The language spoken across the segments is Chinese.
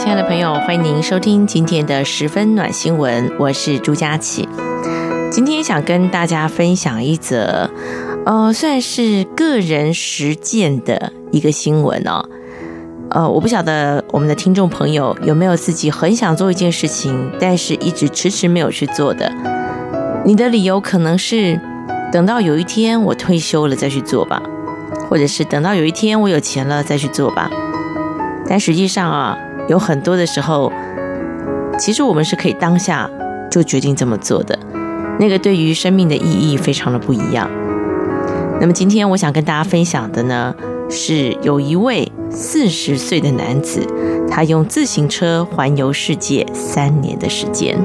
亲爱的朋友欢迎您收听今天的十分暖新闻，我是朱佳琪。今天想跟大家分享一则，呃，算是个人实践的一个新闻哦。呃，我不晓得我们的听众朋友有没有自己很想做一件事情，但是一直迟迟没有去做的。你的理由可能是等到有一天我退休了再去做吧，或者是等到有一天我有钱了再去做吧。但实际上啊。有很多的时候，其实我们是可以当下就决定这么做的，那个对于生命的意义非常的不一样。那么今天我想跟大家分享的呢，是有一位四十岁的男子，他用自行车环游世界三年的时间。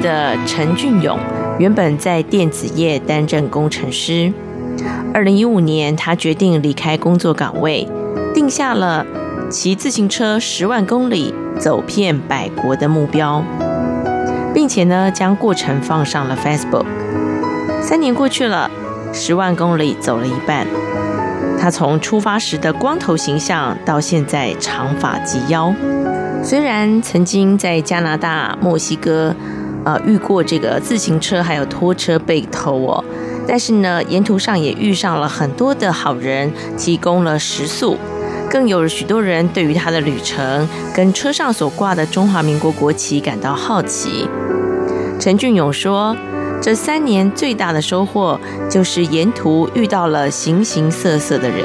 的陈俊勇原本在电子业担任工程师。二零一五年，他决定离开工作岗位，定下了骑自行车十万公里走遍百国的目标，并且呢，将过程放上了 Facebook。三年过去了，十万公里走了一半。他从出发时的光头形象，到现在长发及腰。虽然曾经在加拿大、墨西哥。呃，遇过这个自行车还有拖车被偷哦，但是呢，沿途上也遇上了很多的好人，提供了食宿，更有许多人对于他的旅程跟车上所挂的中华民国国旗感到好奇。陈俊勇说，这三年最大的收获就是沿途遇到了形形色色的人，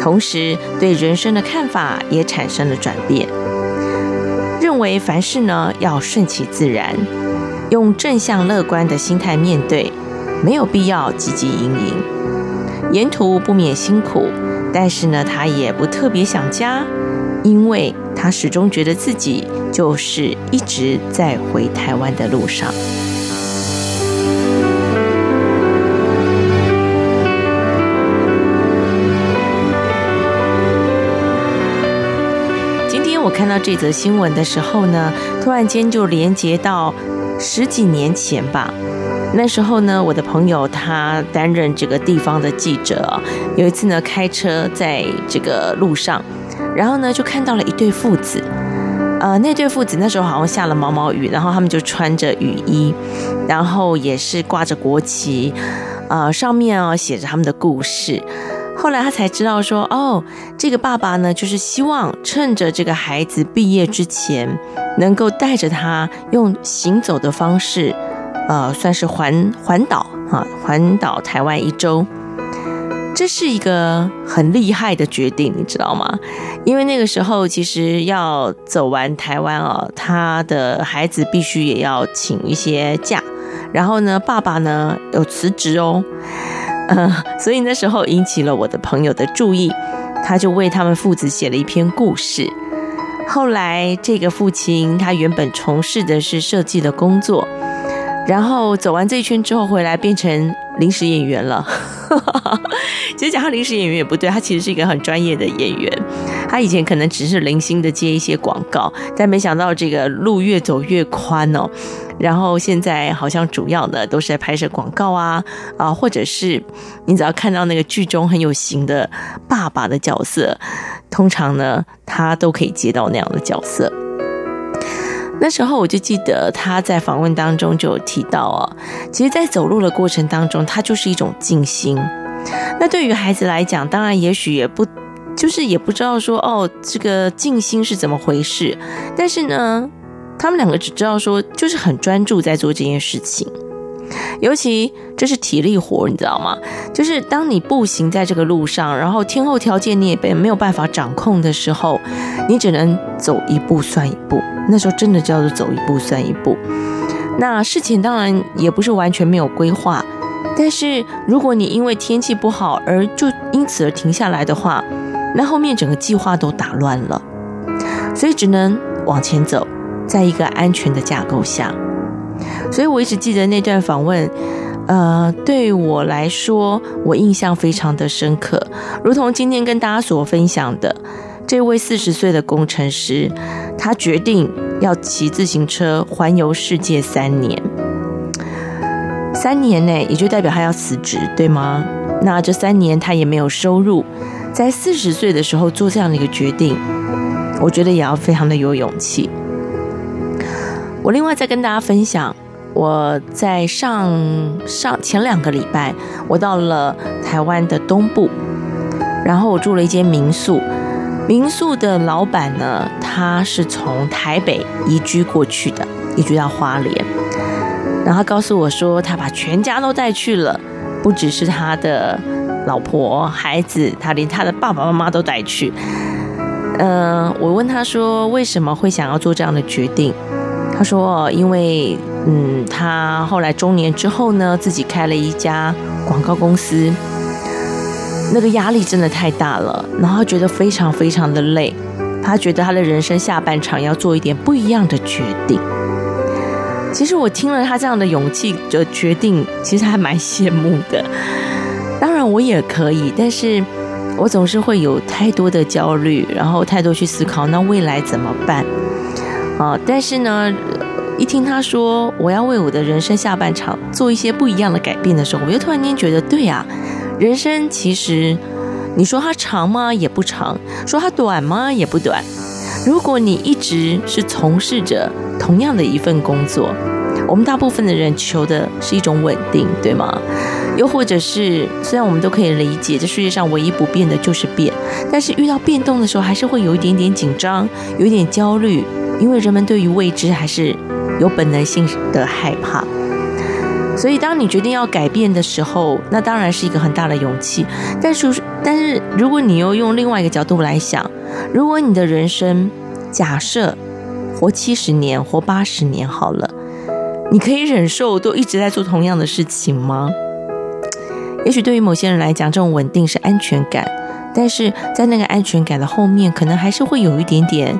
同时对人生的看法也产生了转变。认为凡事呢要顺其自然，用正向乐观的心态面对，没有必要汲汲营营。沿途不免辛苦，但是呢，他也不特别想家，因为他始终觉得自己就是一直在回台湾的路上。我看到这则新闻的时候呢，突然间就连接到十几年前吧。那时候呢，我的朋友他担任这个地方的记者，有一次呢开车在这个路上，然后呢就看到了一对父子。呃，那对父子那时候好像下了毛毛雨，然后他们就穿着雨衣，然后也是挂着国旗，呃，上面啊写着他们的故事。后来他才知道说，哦，这个爸爸呢，就是希望趁着这个孩子毕业之前，能够带着他用行走的方式，呃，算是环环岛啊，环岛台湾一周。这是一个很厉害的决定，你知道吗？因为那个时候其实要走完台湾哦，他的孩子必须也要请一些假，然后呢，爸爸呢有辞职哦。嗯，所以那时候引起了我的朋友的注意，他就为他们父子写了一篇故事。后来，这个父亲他原本从事的是设计的工作，然后走完这一圈之后回来变成临时演员了。其实讲他临时演员也不对，他其实是一个很专业的演员。他以前可能只是零星的接一些广告，但没想到这个路越走越宽哦。然后现在好像主要的都是在拍摄广告啊啊，或者是你只要看到那个剧中很有型的爸爸的角色，通常呢他都可以接到那样的角色。那时候我就记得他在访问当中就有提到哦，其实，在走路的过程当中，他就是一种静心。那对于孩子来讲，当然也许也不就是也不知道说哦，这个静心是怎么回事，但是呢。他们两个只知道说，就是很专注在做这件事情。尤其这是体力活，你知道吗？就是当你步行在这个路上，然后天候条件你也被没有办法掌控的时候，你只能走一步算一步。那时候真的叫做走一步算一步。那事情当然也不是完全没有规划，但是如果你因为天气不好而就因此而停下来的话，那后面整个计划都打乱了，所以只能往前走，在一个安全的架构下。所以我一直记得那段访问，呃，对我来说，我印象非常的深刻，如同今天跟大家所分享的，这位四十岁的工程师，他决定要骑自行车环游世界三年，三年内，也就代表他要辞职，对吗？那这三年他也没有收入。在四十岁的时候做这样的一个决定，我觉得也要非常的有勇气。我另外再跟大家分享，我在上上前两个礼拜，我到了台湾的东部，然后我住了一间民宿。民宿的老板呢，他是从台北移居过去的，移居到花莲。然后他告诉我说，他把全家都带去了，不只是他的。老婆、孩子，他连他的爸爸妈妈都带去。嗯、我问他说，为什么会想要做这样的决定？他说，因为嗯，他后来中年之后呢，自己开了一家广告公司，那个压力真的太大了，然后觉得非常非常的累。他觉得他的人生下半场要做一点不一样的决定。其实我听了他这样的勇气的决定，其实还蛮羡慕的。当然我也可以，但是我总是会有太多的焦虑，然后太多去思考，那未来怎么办？啊！但是呢，一听他说我要为我的人生下半场做一些不一样的改变的时候，我就突然间觉得，对呀，人生其实你说它长吗？也不长；说它短吗？也不短。如果你一直是从事着同样的一份工作，我们大部分的人求的是一种稳定，对吗？又或者是，虽然我们都可以理解，这世界上唯一不变的就是变，但是遇到变动的时候，还是会有一点点紧张，有一点焦虑，因为人们对于未知还是有本能性的害怕。所以，当你决定要改变的时候，那当然是一个很大的勇气。但是，但是如果你又用另外一个角度来想，如果你的人生假设活七十年、活八十年好了，你可以忍受都一直在做同样的事情吗？也许对于某些人来讲，这种稳定是安全感，但是在那个安全感的后面，可能还是会有一点点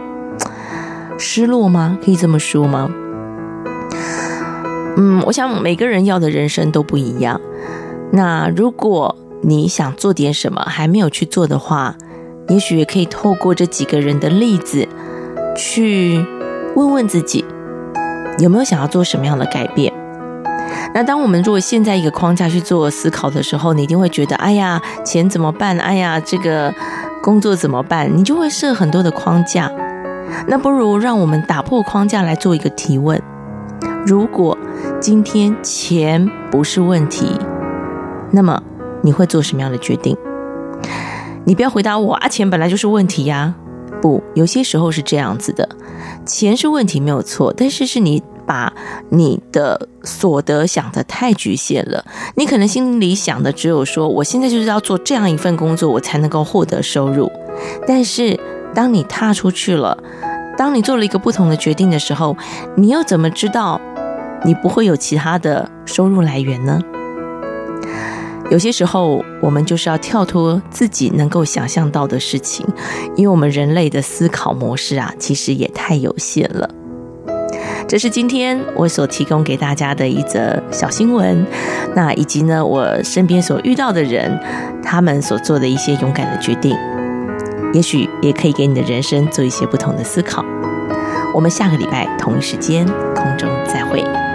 失落吗？可以这么说吗？嗯，我想每个人要的人生都不一样。那如果你想做点什么还没有去做的话，也许也可以透过这几个人的例子，去问问自己，有没有想要做什么样的改变。那当我们如果现在一个框架去做思考的时候，你一定会觉得，哎呀，钱怎么办？哎呀，这个工作怎么办？你就会设很多的框架。那不如让我们打破框架来做一个提问：如果今天钱不是问题，那么你会做什么样的决定？你不要回答我啊，钱本来就是问题呀。不，有些时候是这样子的，钱是问题没有错，但是是你。把你的所得想得太局限了，你可能心里想的只有说，我现在就是要做这样一份工作，我才能够获得收入。但是，当你踏出去了，当你做了一个不同的决定的时候，你又怎么知道你不会有其他的收入来源呢？有些时候，我们就是要跳脱自己能够想象到的事情，因为我们人类的思考模式啊，其实也太有限了。这是今天我所提供给大家的一则小新闻，那以及呢，我身边所遇到的人，他们所做的一些勇敢的决定，也许也可以给你的人生做一些不同的思考。我们下个礼拜同一时间空中再会。